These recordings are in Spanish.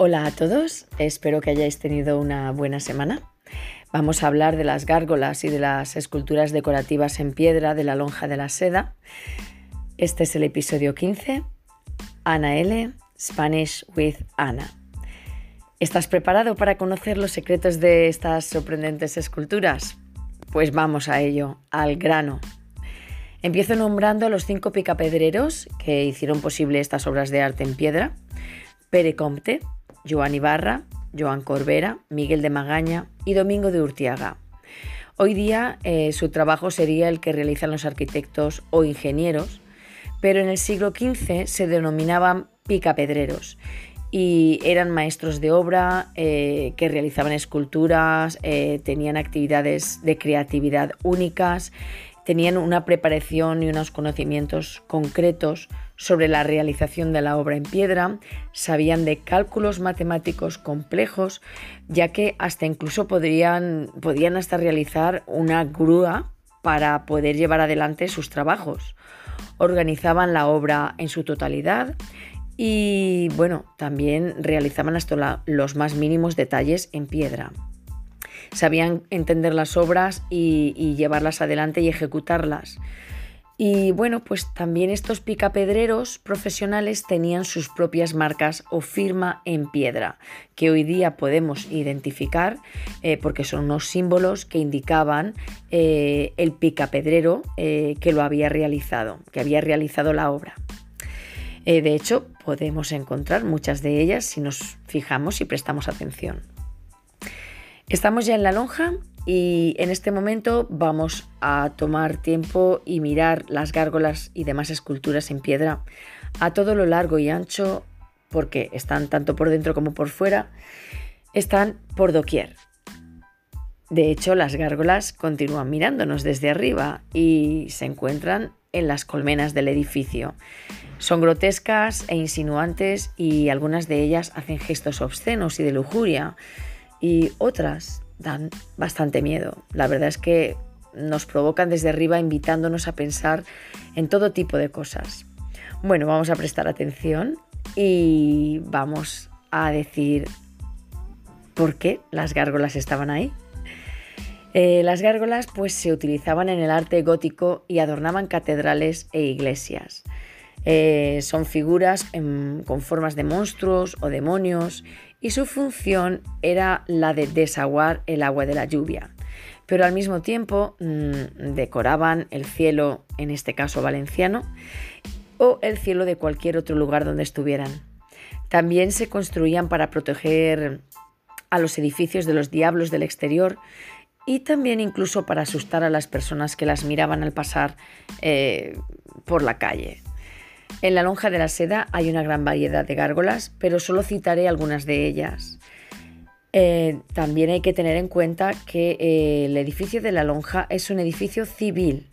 Hola a todos, espero que hayáis tenido una buena semana. Vamos a hablar de las gárgolas y de las esculturas decorativas en piedra de la lonja de la seda. Este es el episodio 15, Ana L, Spanish with Ana. ¿Estás preparado para conocer los secretos de estas sorprendentes esculturas? Pues vamos a ello, al grano. Empiezo nombrando a los cinco picapedreros que hicieron posible estas obras de arte en piedra. Pere Comte, Joan Ibarra, Joan Corbera, Miguel de Magaña y Domingo de Urtiaga. Hoy día eh, su trabajo sería el que realizan los arquitectos o ingenieros, pero en el siglo XV se denominaban picapedreros y eran maestros de obra eh, que realizaban esculturas, eh, tenían actividades de creatividad únicas, tenían una preparación y unos conocimientos concretos sobre la realización de la obra en piedra, sabían de cálculos matemáticos complejos, ya que hasta incluso podían hasta realizar una grúa para poder llevar adelante sus trabajos. Organizaban la obra en su totalidad y bueno, también realizaban hasta los más mínimos detalles en piedra. Sabían entender las obras y llevarlas adelante y ejecutarlas. Y bueno, pues también estos picapedreros profesionales tenían sus propias marcas o firma en piedra, que hoy día podemos identificar eh, porque son unos símbolos que indicaban eh, el picapedrero eh, que lo había realizado, que había realizado la obra. de hecho, podemos encontrar muchas de ellas si nos fijamos y prestamos atención. Estamos ya en la lonja y en este momento vamos a tomar tiempo y mirar las gárgolas y demás esculturas en piedra a todo lo largo y ancho, porque están tanto por dentro como por fuera, están por doquier. De hecho, las gárgolas continúan mirándonos desde arriba y se encuentran en las colmenas del edificio. Son grotescas e insinuantes y algunas de ellas hacen gestos obscenos y de lujuria y otras dan bastante miedo. La verdad es que nos provocan desde arriba invitándonos a pensar en todo tipo de cosas. Bueno, vamos a prestar atención y vamos a decir por qué las gárgolas estaban ahí. Eh, las gárgolas pues se utilizaban en el arte gótico y adornaban catedrales e iglesias. Eh, son figuras con formas de monstruos o demonios y su función era la de desaguar el agua de la lluvia. Pero al mismo tiempo mm, decoraban el cielo, en este caso valenciano, o el cielo de cualquier otro lugar donde estuvieran. También se construían para proteger a los edificios de los diablos del exterior y también incluso para asustar a las personas que las miraban al pasar eh, por la calle. En la lonja de la seda hay una gran variedad de gárgolas, pero solo citaré algunas de ellas. Eh, también hay que tener en cuenta que eh, el edificio de la lonja es un edificio civil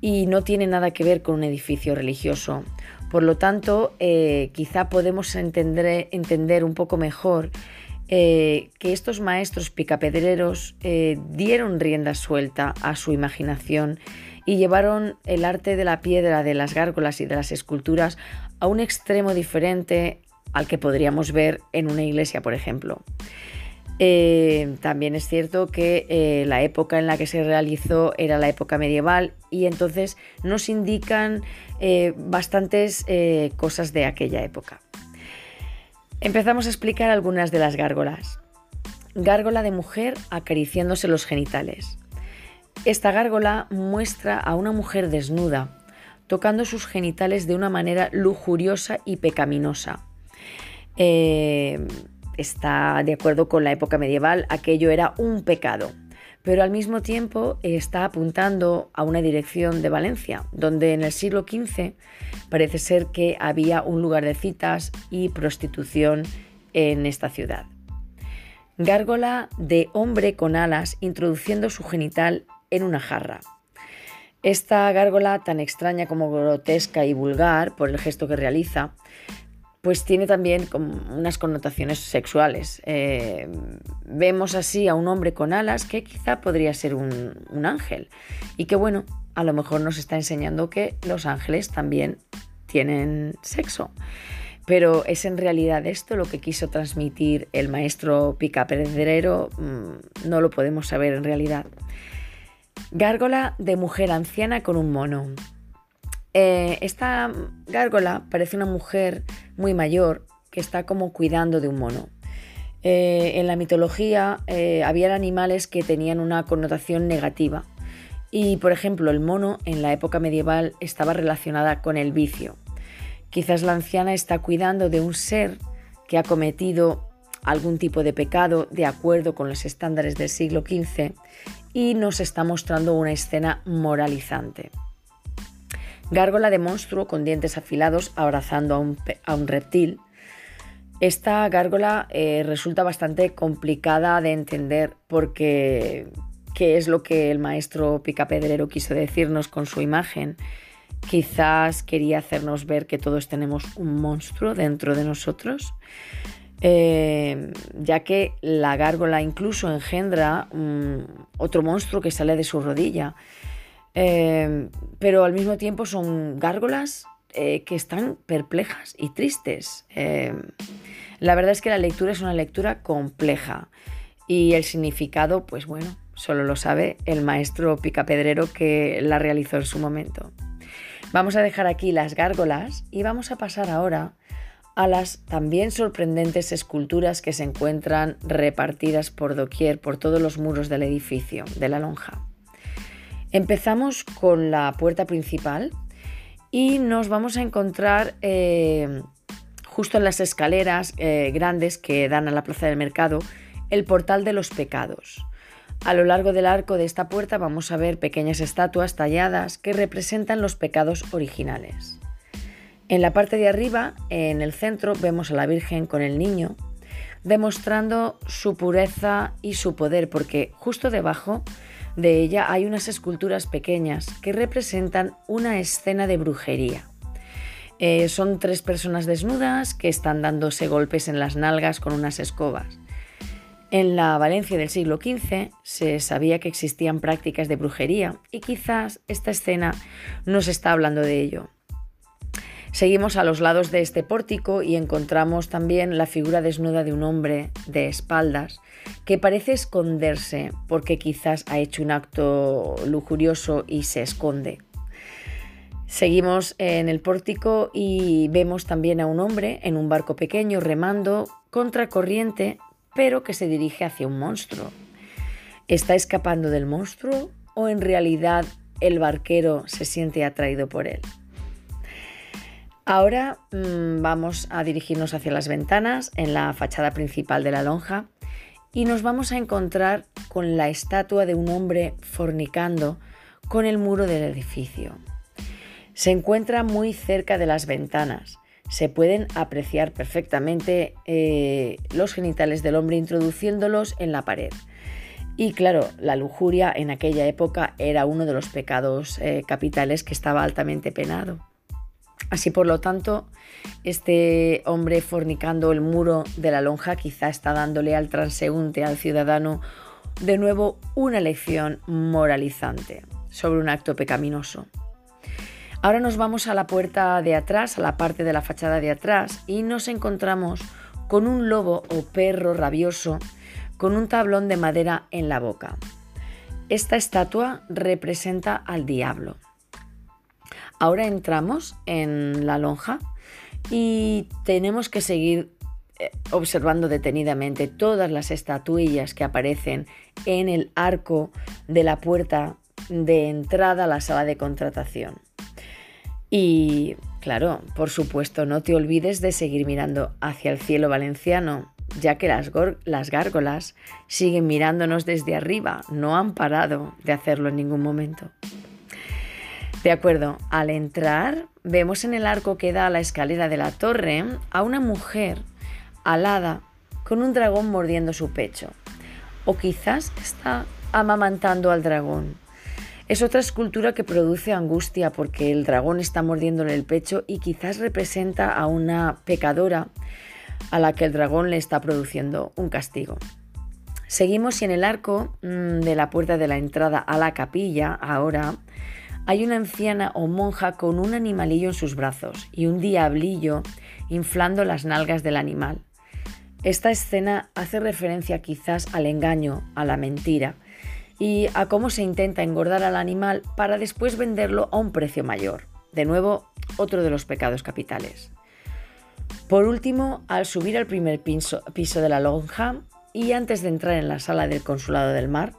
y no tiene nada que ver con un edificio religioso. Por lo tanto, eh, quizá podemos entender, entender, un poco mejor que estos maestros picapedreros dieron rienda suelta a su imaginación y llevaron el arte de la piedra, de las gárgolas y de las esculturas a un extremo diferente al que podríamos ver en una iglesia, por ejemplo. Eh, también es cierto que eh, la época en la que se realizó era la época medieval y entonces nos indican eh, bastantes cosas de aquella época. Empezamos a explicar algunas de las gárgolas. Gárgola de mujer acariciándose los genitales. Esta gárgola muestra a una mujer desnuda, tocando sus genitales de una manera lujuriosa y pecaminosa. Eh, está de acuerdo con la época medieval, aquello era un pecado, pero al mismo tiempo está apuntando a una dirección de Valencia, donde en el siglo XV parece ser que había un lugar de citas y prostitución en esta ciudad. Gárgola de hombre con alas introduciendo su genital en una jarra. Esta gárgola, tan extraña como grotesca y vulgar por el gesto que realiza, pues tiene también unas connotaciones sexuales. Eh, vemos así a un hombre con alas que quizá podría ser un, ángel y que bueno, a lo mejor nos está enseñando que los ángeles también tienen sexo. Pero ¿es en realidad esto lo que quiso transmitir el maestro Picapedrero? Mm, no lo podemos saber en realidad. Gárgola de mujer anciana con un mono. Eh, esta gárgola parece una mujer muy mayor que está como cuidando de un mono. Eh, en la mitología eh, había animales que tenían una connotación negativa y, por ejemplo, el mono en la época medieval estaba relacionada con el vicio. Quizás la anciana está cuidando de un ser que ha cometido algún tipo de pecado de acuerdo con los estándares del siglo XV y nos está mostrando una escena moralizante. Gárgola de monstruo con dientes afilados abrazando a un, reptil. Esta gárgola eh, resulta bastante complicada de entender porque qué es lo que el maestro Picapedrero quiso decirnos con su imagen. Quizás quería hacernos ver que todos tenemos un monstruo dentro de nosotros, eh, ya que la gárgola incluso engendra otro monstruo que sale de su rodilla. Eh, pero al mismo tiempo son gárgolas eh, que están perplejas y tristes. la verdad es que la lectura es una lectura compleja y el significado, pues bueno, Solo lo sabe el maestro picapedrero que la realizó en su momento. Vamos a dejar aquí las gárgolas y vamos a pasar ahora a las también sorprendentes esculturas que se encuentran repartidas por doquier, por todos los muros del edificio, de la lonja. Empezamos con la puerta principal y nos vamos a encontrar eh, justo en las escaleras eh, grandes que dan a la plaza del mercado el portal de los pecados. A lo largo del arco de esta puerta vamos a ver pequeñas estatuas talladas que representan los pecados originales. En la parte de arriba, en el centro, vemos a la Virgen con el niño, demostrando su pureza y su poder, porque justo debajo de ella hay unas esculturas pequeñas que representan una escena de brujería. Eh, son tres personas desnudas que están dándose golpes en las nalgas con unas escobas. En la Valencia del siglo XV se sabía que existían prácticas de brujería y quizás esta escena nos está hablando de ello. Seguimos a los lados de este pórtico y encontramos también la figura desnuda de un hombre de espaldas que parece esconderse porque quizás ha hecho un acto lujurioso y se esconde. Seguimos en el pórtico y vemos también a un hombre en un barco pequeño remando contra corriente pero que se dirige hacia un monstruo. ¿Está escapando del monstruo o en realidad el barquero se siente atraído por él? Ahora mm, vamos a dirigirnos hacia las ventanas en la fachada principal de la lonja y nos vamos a encontrar con la estatua de un hombre fornicando con el muro del edificio. Se encuentra muy cerca de las ventanas se pueden apreciar perfectamente eh, los genitales del hombre introduciéndolos en la pared. Y claro, la lujuria en aquella época era uno de los pecados eh, capitales que estaba altamente penado. Así por lo tanto, este hombre fornicando el muro de la lonja quizá está dándole al transeúnte, al ciudadano, de nuevo una lección moralizante sobre un acto pecaminoso. Ahora nos vamos a la puerta de atrás, a la parte de la fachada de atrás, y nos encontramos con un lobo o perro rabioso con un tablón de madera en la boca. Esta estatua representa al diablo. Ahora entramos en la lonja y tenemos que seguir eh, observando detenidamente todas las estatuillas que aparecen en el arco de la puerta de entrada a la sala de contratación. Y claro, por supuesto, no te olvides de seguir mirando hacia el cielo valenciano, ya que las, las gárgolas siguen mirándonos desde arriba, no han parado de hacerlo en ningún momento. De acuerdo, al entrar vemos en el arco que da a la escalera de la torre a una mujer alada con un dragón mordiendo su pecho. O quizás está amamantando al dragón. Es otra escultura que produce angustia porque el dragón está mordiéndole el pecho y quizás representa a una pecadora a la que el dragón le está produciendo un castigo. Seguimos y en el arco mm, de la puerta de la entrada a la capilla ahora hay una anciana o monja con un animalillo en sus brazos y un diablillo inflando las nalgas del animal. Esta escena hace referencia quizás al engaño, a la mentira y a cómo se intenta engordar al animal para después venderlo a un precio mayor. De nuevo, otro de los pecados capitales. Por último, al subir al primer piso, de la lonja y antes de entrar en la sala del Consulado del Mar,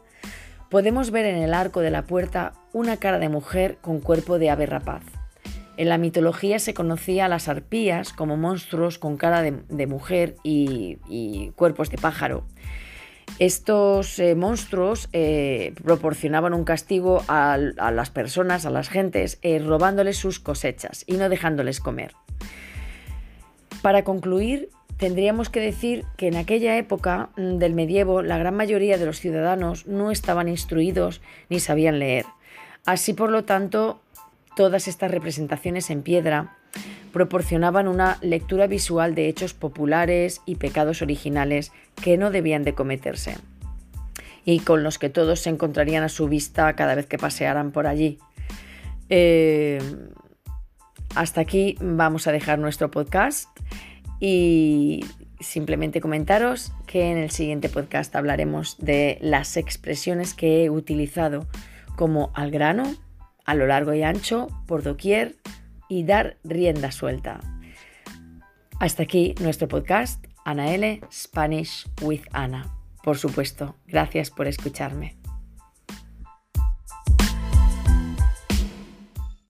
podemos ver en el arco de la puerta una cara de mujer con cuerpo de ave rapaz. En la mitología se conocía a las arpías como monstruos con cara de, mujer y, cuerpos de pájaro. Estos eh, monstruos eh, proporcionaban un castigo a, las personas, a las gentes, eh, robándoles sus cosechas y no dejándoles comer. Para concluir, tendríamos que decir que en aquella época mm, del medievo la gran mayoría de los ciudadanos no estaban instruidos ni sabían leer. Así, por lo tanto, todas estas representaciones en piedra proporcionaban una lectura visual de hechos populares y pecados originales que no debían de cometerse y con los que todos se encontrarían a su vista cada vez que pasearan por allí. Eh, hasta aquí vamos a dejar nuestro podcast y simplemente comentaros que en el siguiente podcast hablaremos de las expresiones que he utilizado como al grano, a lo largo y ancho, por doquier y dar rienda suelta. Hasta aquí nuestro podcast, Ana L. Spanish with Ana. Por supuesto, gracias por escucharme.